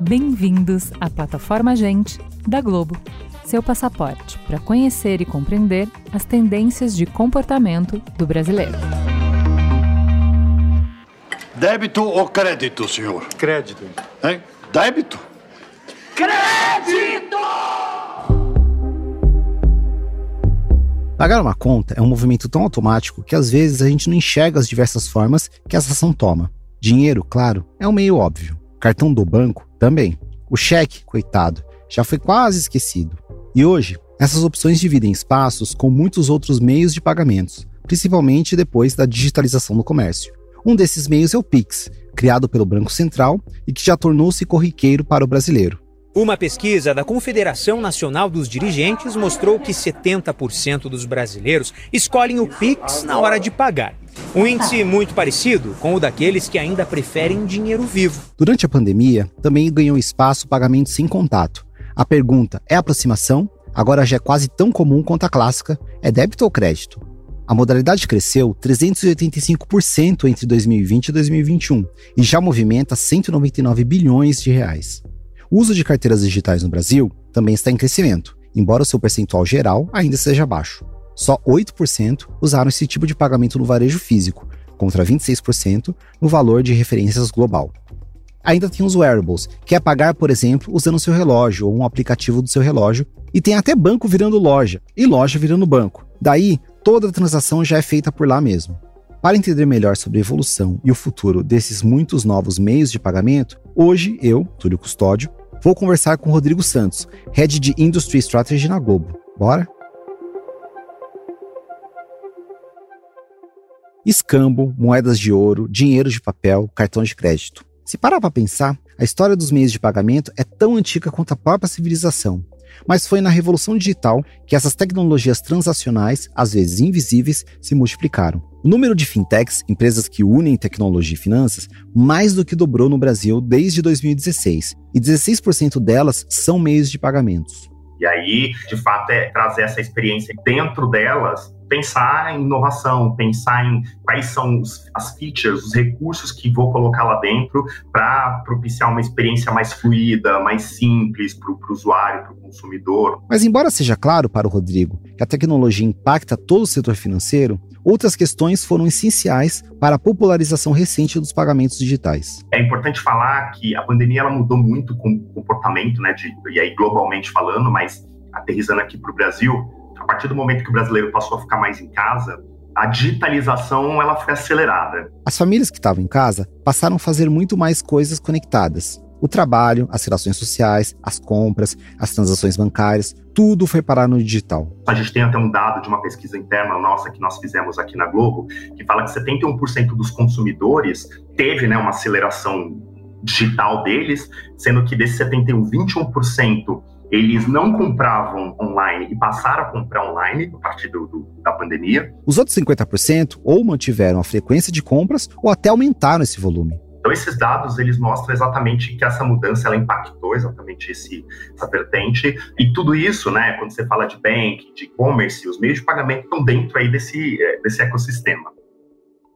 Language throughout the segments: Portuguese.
Bem-vindos à plataforma Gente da Globo, seu passaporte para conhecer e compreender as tendências de comportamento do brasileiro. Débito ou crédito, senhor? Crédito. Hein? Débito? Crédito! Pagar uma conta é um movimento tão automático que às vezes a gente não enxerga as diversas formas que essa ação toma. Dinheiro, claro, é um meio óbvio. Cartão do banco, também. O cheque, coitado, já foi quase esquecido. E hoje, essas opções dividem espaços com muitos outros meios de pagamentos, principalmente depois da digitalização do comércio. Um desses meios é o Pix, criado pelo Banco Central e que já tornou-se corriqueiro para o brasileiro. Uma pesquisa da Confederação Nacional dos Dirigentes mostrou que 70% dos brasileiros escolhem o Pix na hora de pagar. Um índice muito parecido com o daqueles que ainda preferem dinheiro vivo. Durante a pandemia, também ganhou espaço o pagamento sem contato. A pergunta é aproximação? Agora já é quase tão comum quanto a clássica: é débito ou crédito? A modalidade cresceu 385% entre 2020 e 2021 e já movimenta 199 bilhões de reais. O uso de carteiras digitais no Brasil também está em crescimento, embora o seu percentual geral ainda seja baixo. Só 8% usaram esse tipo de pagamento no varejo físico, contra 26% no valor de referências global. Ainda tem os wearables, que é pagar, por exemplo, usando seu relógio ou um aplicativo do seu relógio, e tem até banco virando loja e loja virando banco. Daí, toda a transação já é feita por lá mesmo. Para entender melhor sobre a evolução e o futuro desses muitos novos meios de pagamento, hoje eu, Túlio Custódio, vou conversar com Rodrigo Santos, Head de Industry Strategy na Globo. Bora? Escambo, moedas de ouro, dinheiro de papel, cartão de crédito. Se parar para pensar, a história dos meios de pagamento é tão antiga quanto a própria civilização. Mas foi na revolução digital que essas tecnologias transacionais, às vezes invisíveis, se multiplicaram. O número de fintechs, empresas que unem tecnologia e finanças, mais do que dobrou no Brasil desde 2016, e 16% delas são meios de pagamentos. E aí, de fato, é trazer essa experiência dentro delas pensar em inovação, pensar em quais são os, as features, os recursos que vou colocar lá dentro para propiciar uma experiência mais fluida, mais simples para o usuário, para o consumidor. Mas, embora seja claro para o Rodrigo que a tecnologia impacta todo o setor financeiro, outras questões foram essenciais para a popularização recente dos pagamentos digitais. É importante falar que a pandemia ela mudou muito o comportamento, né, de, e aí globalmente falando, mas aterrizando aqui para o Brasil, partir do momento que o brasileiro passou a ficar mais em casa, a digitalização ela foi acelerada. As famílias que estavam em casa passaram a fazer muito mais coisas conectadas. O trabalho, as relações sociais, as compras, as transações bancárias, tudo foi parar no digital. A gente tem até um dado de uma pesquisa interna nossa que nós fizemos aqui na Globo, que fala que 71% dos consumidores teve né, uma aceleração digital deles, sendo que desses 71, 21% eles não compravam online e passaram a comprar online a partir do, do, da pandemia. Os outros 50% ou mantiveram a frequência de compras ou até aumentaram esse volume. Então esses dados eles mostram exatamente que essa mudança ela impactou exatamente esse, essa vertente e tudo isso, né? Quando você fala de bank, de e-commerce, os meios de pagamento estão dentro aí desse é, desse ecossistema.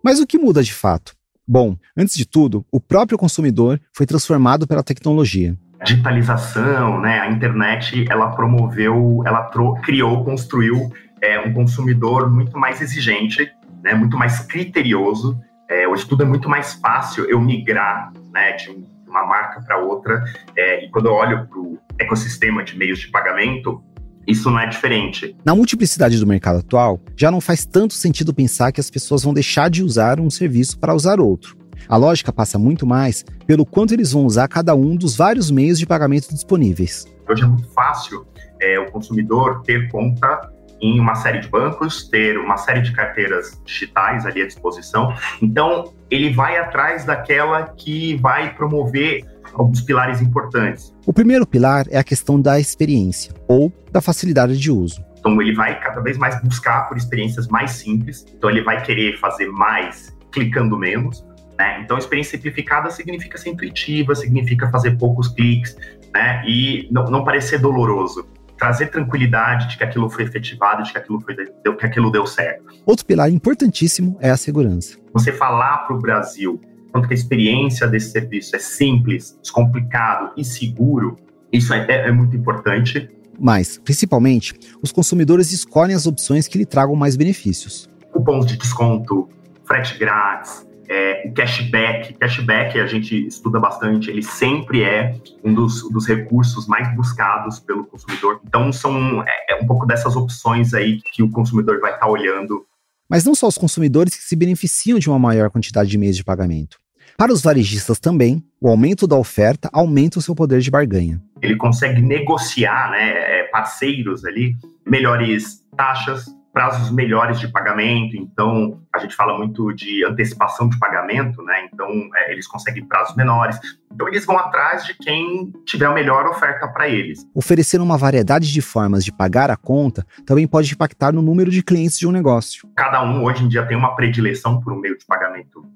Mas o que muda de fato? Bom, antes de tudo, o próprio consumidor foi transformado pela tecnologia digitalização, né, a internet, ela promoveu, ela criou, construiu é, um consumidor muito mais exigente, né, muito mais criterioso. É, hoje tudo é muito mais fácil eu migrar né, de uma marca para outra. É, e quando eu olho para o ecossistema de meios de pagamento, isso não é diferente. Na multiplicidade do mercado atual, já não faz tanto sentido pensar que as pessoas vão deixar de usar um serviço para usar outro. A lógica passa muito mais pelo quanto eles vão usar cada um dos vários meios de pagamento disponíveis. Hoje é muito fácil é, o consumidor ter conta em uma série de bancos, ter uma série de carteiras digitais ali à disposição. Então, ele vai atrás daquela que vai promover alguns pilares importantes. O primeiro pilar é a questão da experiência ou da facilidade de uso. Então, ele vai cada vez mais buscar por experiências mais simples. Então, ele vai querer fazer mais clicando menos. Né? Então, experiência simplificada significa ser intuitiva, significa fazer poucos cliques, né? E não, não parecer doloroso. trazer tranquilidade de que aquilo foi efetivado, de que aquilo, foi, que aquilo deu certo. Outro pilar importantíssimo é a segurança. Você falar para o Brasil quanto que a experiência desse serviço é simples, descomplicado e seguro, isso é, é, é muito importante. Mas, principalmente, os consumidores escolhem as opções que lhe tragam mais benefícios. Cupons de desconto, frete grátis, é, o cashback. Cashback a gente estuda bastante, ele sempre é um dos, dos recursos mais buscados pelo consumidor. Então, são é, é um pouco dessas opções aí que o consumidor vai estar tá olhando. Mas não só os consumidores que se beneficiam de uma maior quantidade de meios de pagamento. Para os varejistas também, o aumento da oferta aumenta o seu poder de barganha. Ele consegue negociar, né, é, parceiros ali, melhores taxas, prazos melhores de pagamento, então a gente fala muito de antecipação de pagamento, né? Então é, eles conseguem prazos menores. Então eles vão atrás de quem tiver a melhor oferta para eles. Oferecer uma variedade de formas de pagar a conta também pode impactar no número de clientes de um negócio. Cada um hoje em dia tem uma predileção por um meio de pagamento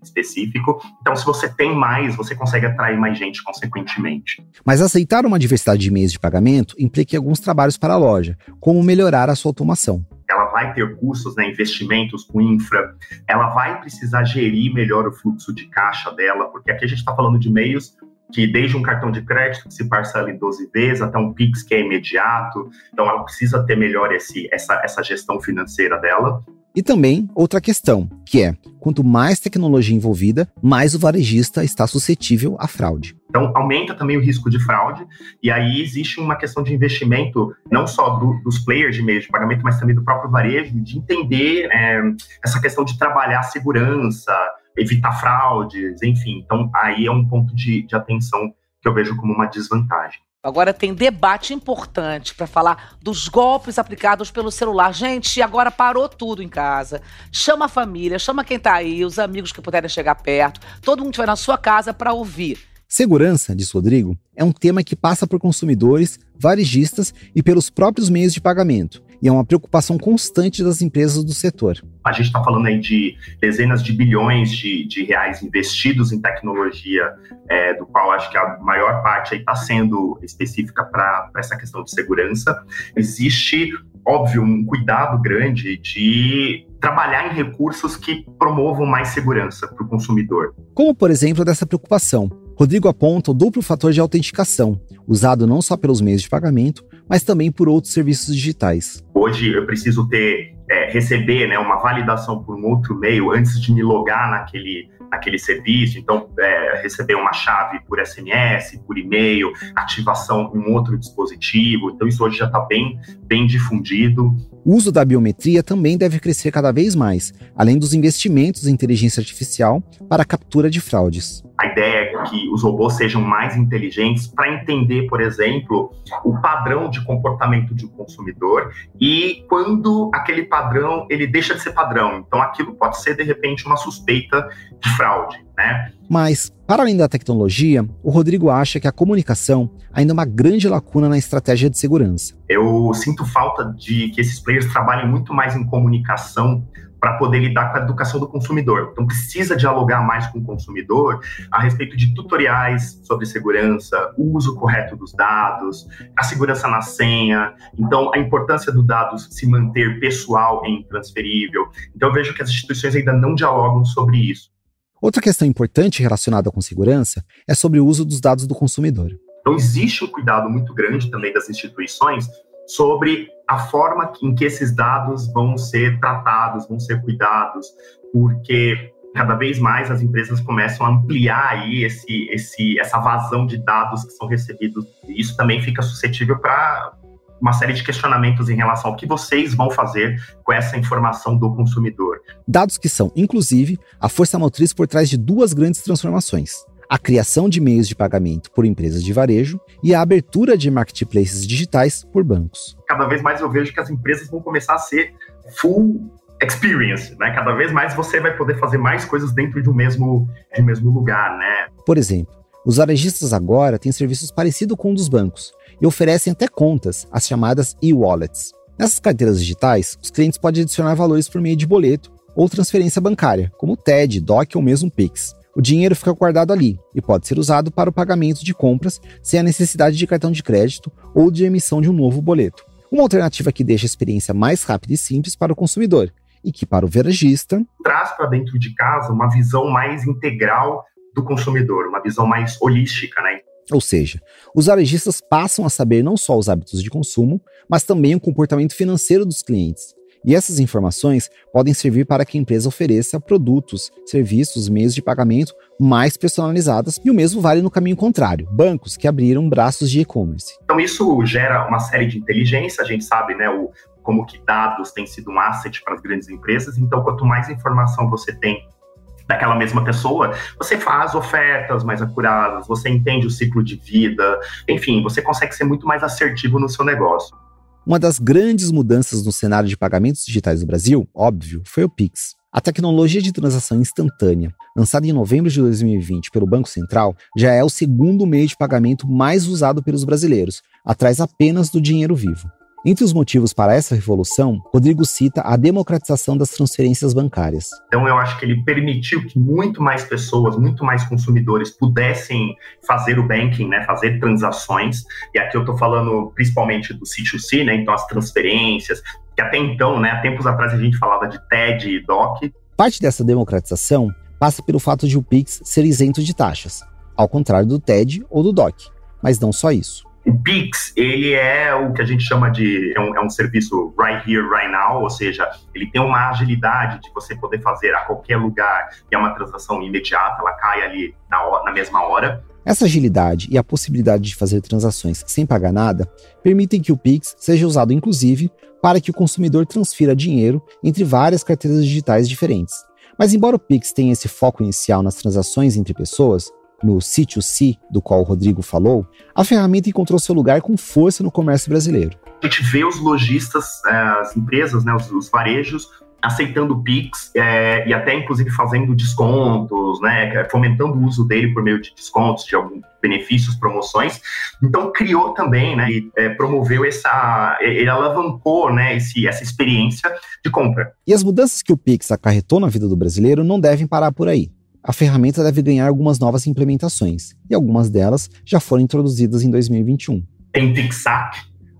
específico. Então, se você tem mais, você consegue atrair mais gente consequentemente. Mas aceitar uma diversidade de meios de pagamento implica alguns trabalhos para a loja, como melhorar a sua automação vai ter custos, né, investimentos com infra, ela vai precisar gerir melhor o fluxo de caixa dela, porque aqui a gente está falando de meios que desde um cartão de crédito que se parcela em 12 vezes até um Pix que é imediato, então ela precisa ter melhor esse, essa, essa gestão financeira dela. E também outra questão, que é, quanto mais tecnologia envolvida, mais o varejista está suscetível à fraude. Então, aumenta também o risco de fraude, e aí existe uma questão de investimento, não só do, dos players de meio de pagamento, mas também do próprio varejo, de entender é, essa questão de trabalhar segurança, evitar fraudes, enfim. Então, aí é um ponto de, de atenção que eu vejo como uma desvantagem. Agora tem debate importante para falar dos golpes aplicados pelo celular. Gente, agora parou tudo em casa. Chama a família, chama quem tá aí, os amigos que puderem chegar perto. Todo mundo vai na sua casa para ouvir. Segurança, diz Rodrigo, é um tema que passa por consumidores, varejistas e pelos próprios meios de pagamento e é uma preocupação constante das empresas do setor. A gente está falando aí de dezenas de bilhões de, de reais investidos em tecnologia, é, do qual acho que a maior parte está sendo específica para essa questão de segurança. Existe, óbvio, um cuidado grande de trabalhar em recursos que promovam mais segurança para o consumidor. Como, por exemplo, dessa preocupação. Rodrigo aponta o duplo fator de autenticação, usado não só pelos meios de pagamento, mas também por outros serviços digitais. Hoje eu preciso ter é, receber né, uma validação por um outro meio antes de me logar naquele, naquele serviço. Então, é, receber uma chave por SMS, por e-mail, ativação em um outro dispositivo. Então, isso hoje já está bem, bem difundido. O uso da biometria também deve crescer cada vez mais, além dos investimentos em inteligência artificial para a captura de fraudes. A ideia que os robôs sejam mais inteligentes para entender, por exemplo, o padrão de comportamento de um consumidor e quando aquele padrão ele deixa de ser padrão. Então, aquilo pode ser de repente uma suspeita de fraude, né? Mas, para além da tecnologia, o Rodrigo acha que a comunicação ainda é uma grande lacuna na estratégia de segurança. Eu sinto falta de que esses players trabalhem muito mais em comunicação para poder lidar com a educação do consumidor. Então, precisa dialogar mais com o consumidor a respeito de tutoriais sobre segurança, uso correto dos dados, a segurança na senha. Então, a importância do dado se manter pessoal e intransferível. Então, eu vejo que as instituições ainda não dialogam sobre isso. Outra questão importante relacionada com segurança é sobre o uso dos dados do consumidor. Então, existe um cuidado muito grande também das instituições sobre a forma em que esses dados vão ser tratados, vão ser cuidados, porque cada vez mais as empresas começam a ampliar aí esse, esse, essa vazão de dados que são recebidos. E isso também fica suscetível para uma série de questionamentos em relação ao que vocês vão fazer com essa informação do consumidor. Dados que são, inclusive, a força motriz por trás de duas grandes transformações a criação de meios de pagamento por empresas de varejo e a abertura de marketplaces digitais por bancos. Cada vez mais eu vejo que as empresas vão começar a ser full experience, né? Cada vez mais você vai poder fazer mais coisas dentro de um mesmo, de um mesmo lugar, né? Por exemplo, os varejistas agora têm serviços parecidos com os dos bancos e oferecem até contas, as chamadas e-wallets. Nessas carteiras digitais, os clientes podem adicionar valores por meio de boleto ou transferência bancária, como TED, DOC ou mesmo Pix. O dinheiro fica guardado ali e pode ser usado para o pagamento de compras sem a necessidade de cartão de crédito ou de emissão de um novo boleto. Uma alternativa que deixa a experiência mais rápida e simples para o consumidor e que, para o varejista, traz para dentro de casa uma visão mais integral do consumidor, uma visão mais holística, né? Ou seja, os varejistas passam a saber não só os hábitos de consumo, mas também o comportamento financeiro dos clientes. E essas informações podem servir para que a empresa ofereça produtos, serviços, meios de pagamento mais personalizadas, e o mesmo vale no caminho contrário, bancos que abriram braços de e-commerce. Então isso gera uma série de inteligência, a gente sabe, né, o, como que dados têm sido um asset para as grandes empresas, então quanto mais informação você tem daquela mesma pessoa, você faz ofertas mais acuradas, você entende o ciclo de vida, enfim, você consegue ser muito mais assertivo no seu negócio. Uma das grandes mudanças no cenário de pagamentos digitais do Brasil, óbvio, foi o Pix. A tecnologia de transação instantânea, lançada em novembro de 2020 pelo Banco Central, já é o segundo meio de pagamento mais usado pelos brasileiros, atrás apenas do dinheiro vivo. Entre os motivos para essa revolução, Rodrigo cita a democratização das transferências bancárias. Então, eu acho que ele permitiu que muito mais pessoas, muito mais consumidores pudessem fazer o banking, né, fazer transações. E aqui eu estou falando principalmente do C2C, né, então as transferências, que até então, né, há tempos atrás a gente falava de TED e DOC. Parte dessa democratização passa pelo fato de o Pix ser isento de taxas, ao contrário do TED ou do DOC. Mas não só isso. O Pix, ele é o que a gente chama de é um, é um, serviço right here, right now, ou seja, ele tem uma agilidade de você poder fazer a qualquer lugar e é uma transação imediata, ela cai ali na, na mesma hora. Essa agilidade e a possibilidade de fazer transações sem pagar nada permitem que o Pix seja usado, inclusive, para que o consumidor transfira dinheiro entre várias carteiras digitais diferentes. Mas, embora o Pix tenha esse foco inicial nas transações entre pessoas, no sítio C, do qual o Rodrigo falou, a ferramenta encontrou seu lugar com força no comércio brasileiro. A gente vê os lojistas, eh, as empresas, né, os, os varejos, aceitando o Pix é, e até inclusive fazendo descontos, né, fomentando o uso dele por meio de descontos, de alguns benefícios, promoções. Então criou também, né, e é, promoveu essa, ele alavancou, né, esse, essa experiência de compra. E as mudanças que o Pix acarretou na vida do brasileiro não devem parar por aí a ferramenta deve ganhar algumas novas implementações, e algumas delas já foram introduzidas em 2021. Tem PixApp,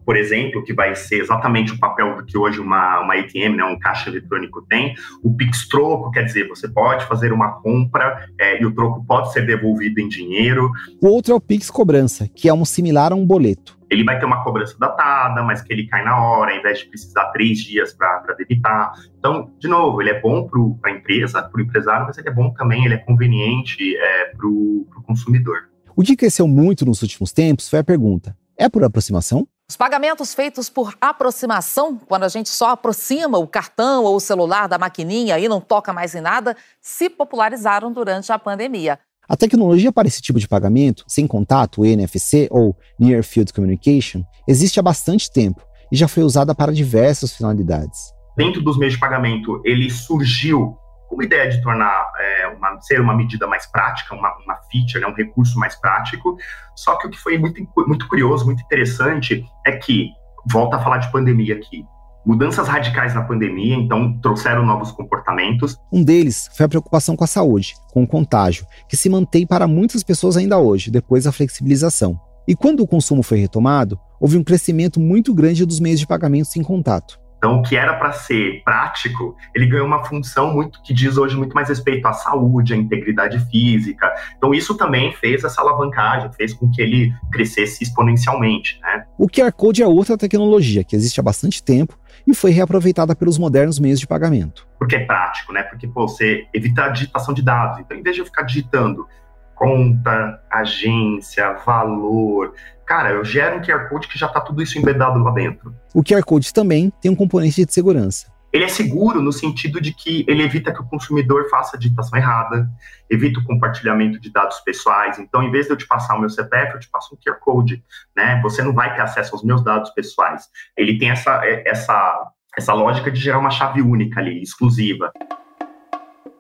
por exemplo, que vai ser exatamente o papel do que hoje uma, uma ATM, né, um caixa eletrônico tem. O Pix Troco, quer dizer, você pode fazer uma compra é, e o troco pode ser devolvido em dinheiro. O outro é o Pix Cobrança, que é um similar a um boleto ele vai ter uma cobrança datada, mas que ele cai na hora, ao invés de precisar três dias para debitar. Então, de novo, ele é bom para a empresa, para o empresário, mas ele é bom também, ele é conveniente é, para o consumidor. O que cresceu muito nos últimos tempos foi a pergunta: é por aproximação? Os pagamentos feitos por aproximação, quando a gente só aproxima o cartão ou o celular da maquininha e não toca mais em nada, se popularizaram durante a pandemia. A tecnologia para esse tipo de pagamento, sem contato, NFC ou Near Field Communication, existe há bastante tempo e já foi usada para diversas finalidades. Dentro dos meios de pagamento, ele surgiu com a ideia de tornar é, uma, ser uma medida mais prática, uma, uma feature, né, um recurso mais prático. Só que o que foi muito, muito curioso, muito interessante, é que, volta a falar de pandemia aqui, mudanças radicais na pandemia, então trouxeram novos comportamentos. Um deles foi a preocupação com a saúde, com o contágio, que se mantém para muitas pessoas ainda hoje, depois da flexibilização. E quando o consumo foi retomado, houve um crescimento muito grande dos meios de pagamento sem contato. Então, o que era para ser prático, ele ganhou uma função muito que diz hoje muito mais respeito à saúde, à integridade física. Então, isso também fez essa alavancagem, fez com que ele crescesse exponencialmente. Né? O QR Code é outra tecnologia que existe há bastante tempo e foi reaproveitada pelos modernos meios de pagamento. Porque é prático, né? Porque pô, você evita a digitação de dados. Então, em vez de eu ficar digitando conta, agência, valor, cara, eu gero um QR Code que já está tudo isso embedado lá dentro. O QR Code também tem um componente de segurança. Ele é seguro no sentido de que ele evita que o consumidor faça a digitação errada, evita o compartilhamento de dados pessoais. Então, em vez de eu te passar o meu CPF, eu te passo um QR Code, né? Você não vai ter acesso aos meus dados pessoais. Ele tem essa, essa, essa lógica de gerar uma chave única ali, exclusiva.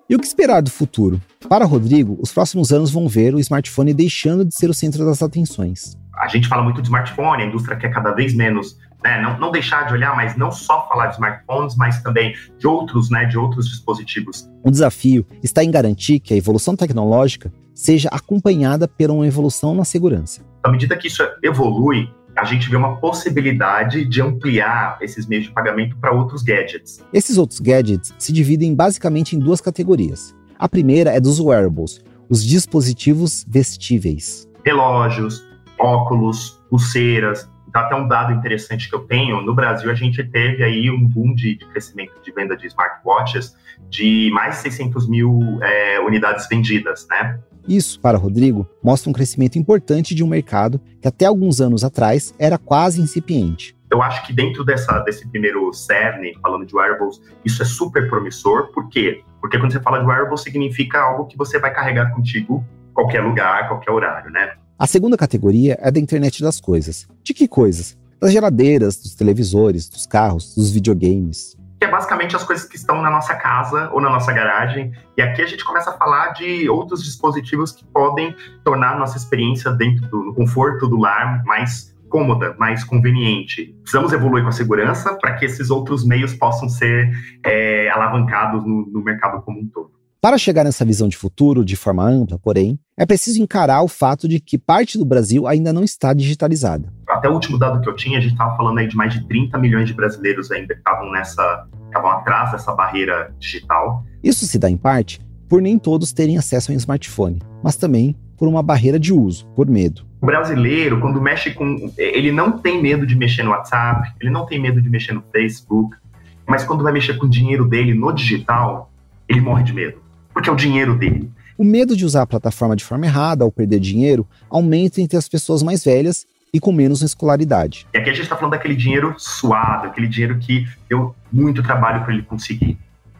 E o que esperar do futuro? Para Rodrigo, os próximos anos vão ver o smartphone deixando de ser o centro das atenções a gente fala muito de smartphone, a indústria quer cada vez menos né? Não, não deixar de olhar, mas não só falar de smartphones, mas também de outros, né? De outros dispositivos. Um desafio está em garantir que a evolução tecnológica seja acompanhada por uma evolução na segurança. À medida que isso evolui, a gente vê uma possibilidade de ampliar esses meios de pagamento para outros gadgets. Esses outros gadgets se dividem basicamente em duas categorias. A primeira é dos wearables, os dispositivos vestíveis. Relógios, óculos, pulseiras. Então, até um dado interessante que eu tenho, no Brasil a gente teve aí um boom de, de crescimento de venda de smartwatches de mais de 600 mil é, unidades vendidas, né? Isso, para Rodrigo, mostra um crescimento importante de um mercado que até alguns anos atrás era quase incipiente. Eu acho que dentro dessa, desse primeiro cerne, falando de wearables, isso é super promissor. Por quê? Porque quando você fala de wearables, significa algo que você vai carregar contigo qualquer lugar, qualquer horário, né? A segunda categoria é da internet das coisas. De que coisas? Das geladeiras, dos televisores, dos carros, dos videogames que é basicamente as coisas que estão na nossa casa ou na nossa garagem. E aqui a gente começa a falar de outros dispositivos que podem tornar a nossa experiência dentro do conforto do lar mais cômoda, mais conveniente. Precisamos evoluir com a segurança para que esses outros meios possam ser é, alavancados no, no mercado como um todo. Para chegar nessa visão de futuro de forma ampla, porém, é preciso encarar o fato de que parte do Brasil ainda não está digitalizada. Até o último dado que eu tinha, a gente estava falando aí de mais de 30 milhões de brasileiros ainda que estavam nessa, estavam atrás dessa barreira digital. Isso se dá em parte por nem todos terem acesso a um smartphone, mas também por uma barreira de uso, por medo. O brasileiro, quando mexe com. Ele não tem medo de mexer no WhatsApp, ele não tem medo de mexer no Facebook, mas quando vai mexer com o dinheiro dele no digital, ele morre de medo porque é o dinheiro dele. O medo de usar a plataforma de forma errada ou perder dinheiro aumenta entre as pessoas mais velhas e com menos escolaridade. E aqui a gente está falando daquele dinheiro suado, aquele dinheiro que deu muito trabalho para ele conseguir,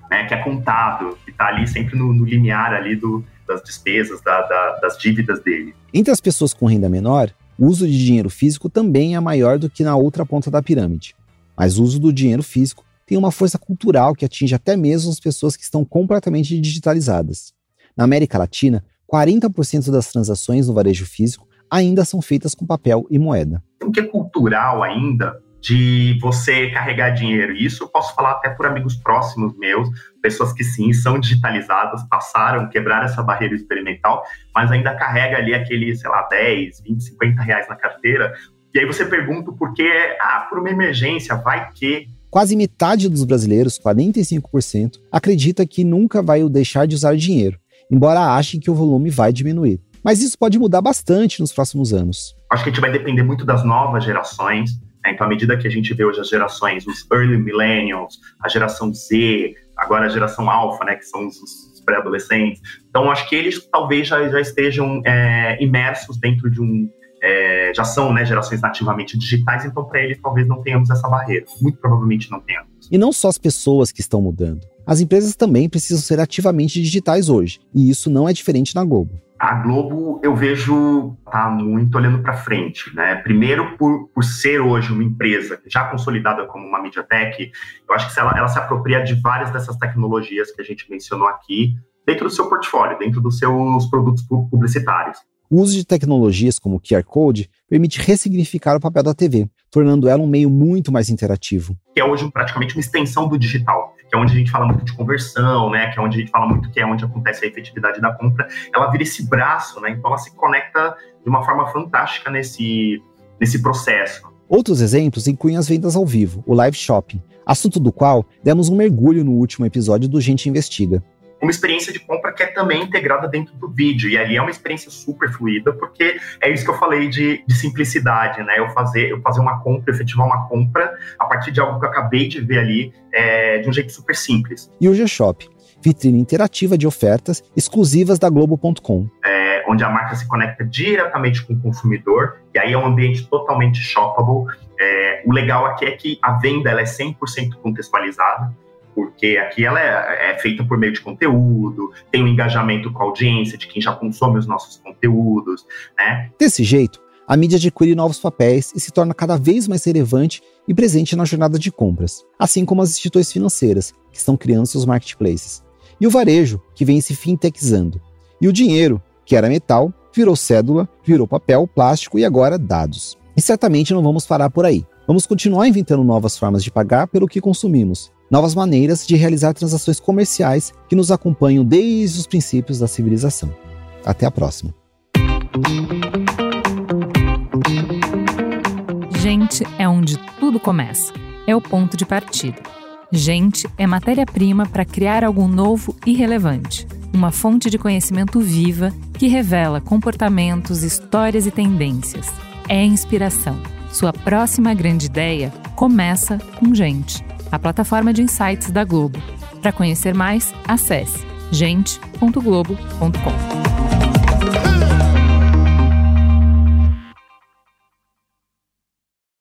né? que é contado, que está ali sempre no, no, limiar ali do, das despesas, da, da, das dívidas dele. Entre as pessoas com renda menor, o uso de dinheiro físico também é maior do que na outra ponta da pirâmide. Mas o uso do dinheiro físico tem uma força cultural que atinge até mesmo as pessoas que estão completamente digitalizadas. Na América Latina, 40% das transações no varejo físico ainda são feitas com papel e moeda. O que é cultural ainda de você carregar dinheiro. Isso eu posso falar até por amigos próximos meus, pessoas que sim são digitalizadas, passaram, quebraram essa barreira experimental, mas ainda carrega ali aquele, sei lá, 10, 20, 50 reais na carteira. E aí você pergunta por que, ah, por uma emergência, vai que Quase metade dos brasileiros, 45%, acredita que nunca vai deixar de usar dinheiro, embora achem que o volume vai diminuir. Mas isso pode mudar bastante nos próximos anos. Acho que a gente vai depender muito das novas gerações. Né? Então, à medida que a gente vê hoje as gerações, os early millennials, a geração Z, agora a geração alpha, né, que são os, os pré-adolescentes. Então, acho que eles talvez já, já estejam é, imersos dentro de um é, já são né, gerações nativamente digitais, então para eles talvez não tenhamos essa barreira. Muito provavelmente não tenhamos. E não só as pessoas que estão mudando. As empresas também precisam ser ativamente digitais hoje, e isso não é diferente na Globo. A Globo, eu vejo, tá muito olhando para frente, né? Primeiro, por, por ser hoje uma empresa já consolidada como uma MediaTek, eu acho que ela, ela se apropria de várias dessas tecnologias que a gente mencionou aqui dentro do seu portfólio, dentro dos seus produtos publicitários. O uso de tecnologias como o QR Code permite ressignificar o papel da TV, tornando ela um meio muito mais interativo. Que é hoje praticamente uma extensão do digital, que é onde a gente fala muito de conversão, né? Que é onde a gente fala muito que é onde acontece a efetividade da compra. Ela vira esse braço, né? Então ela se conecta de uma forma fantástica nesse, nesse processo. Outros exemplos incluem as vendas ao vivo, o live shopping, assunto do qual demos um mergulho no último episódio do Gente Investiga uma experiência de compra que é também integrada dentro do vídeo. E ali é uma experiência super fluida, porque é isso que eu falei de, de simplicidade, né? Eu fazer, eu fazer uma compra, efetivar uma compra a partir de algo que eu acabei de ver ali é, de um jeito super simples. E o G-Shop, vitrine interativa de ofertas exclusivas da Globo.com. É, onde a marca se conecta diretamente com o consumidor, e aí é um ambiente totalmente shoppable. É, o legal aqui é que a venda ela é 100% contextualizada porque aqui ela é, é, feita por meio de conteúdo, tem um engajamento com a audiência de quem já consome os nossos conteúdos, né? Desse jeito, a mídia adquire novos papéis e se torna cada vez mais relevante e presente na jornada de compras, assim como as instituições financeiras, que estão criando seus marketplaces, e o varejo, que vem se fintechizando, e o dinheiro, que era metal, virou cédula, virou papel, plástico e agora dados. E certamente não vamos parar por aí. Vamos continuar inventando novas formas de pagar pelo que consumimos, novas maneiras de realizar transações comerciais que nos acompanham desde os princípios da civilização. Até a próxima. Gente é onde tudo começa. É o ponto de partida. Gente é matéria-prima para criar algo novo e relevante. Uma fonte de conhecimento viva que revela comportamentos, histórias e tendências. É inspiração sua próxima grande ideia começa com Gente, a plataforma de insights da Globo. Para conhecer mais, acesse gente.globo.com.